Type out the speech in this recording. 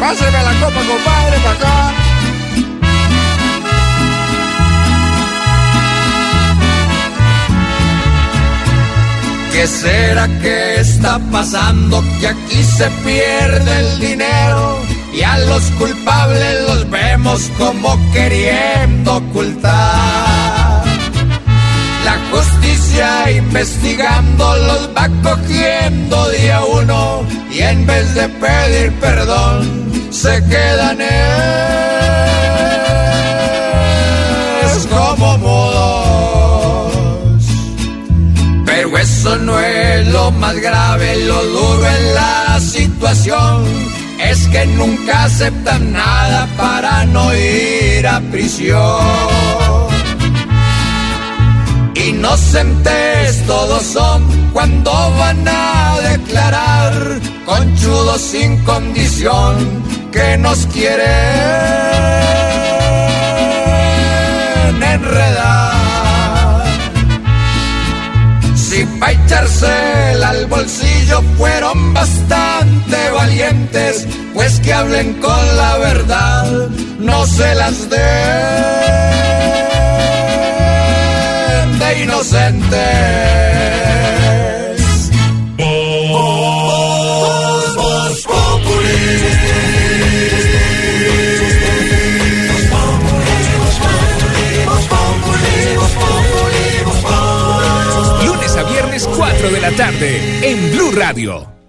Páseme la copa, compadre, para acá. ¿Qué será que está pasando? Que aquí se pierde el dinero y a los culpables los vemos como queriendo ocultar. Investigando los va cogiendo día uno y en vez de pedir perdón se quedan es como mudos. Pero eso no es lo más grave, lo duro en la situación es que nunca aceptan nada para no ir a prisión. Inocentes todos son cuando van a declarar, conchudos sin condición que nos quieren enredar. Si pa' echársela al bolsillo fueron bastante valientes, pues que hablen con la verdad, no se las den de inocentes. Voz, voz Lunes a viernes 4 de la tarde en Blue Radio.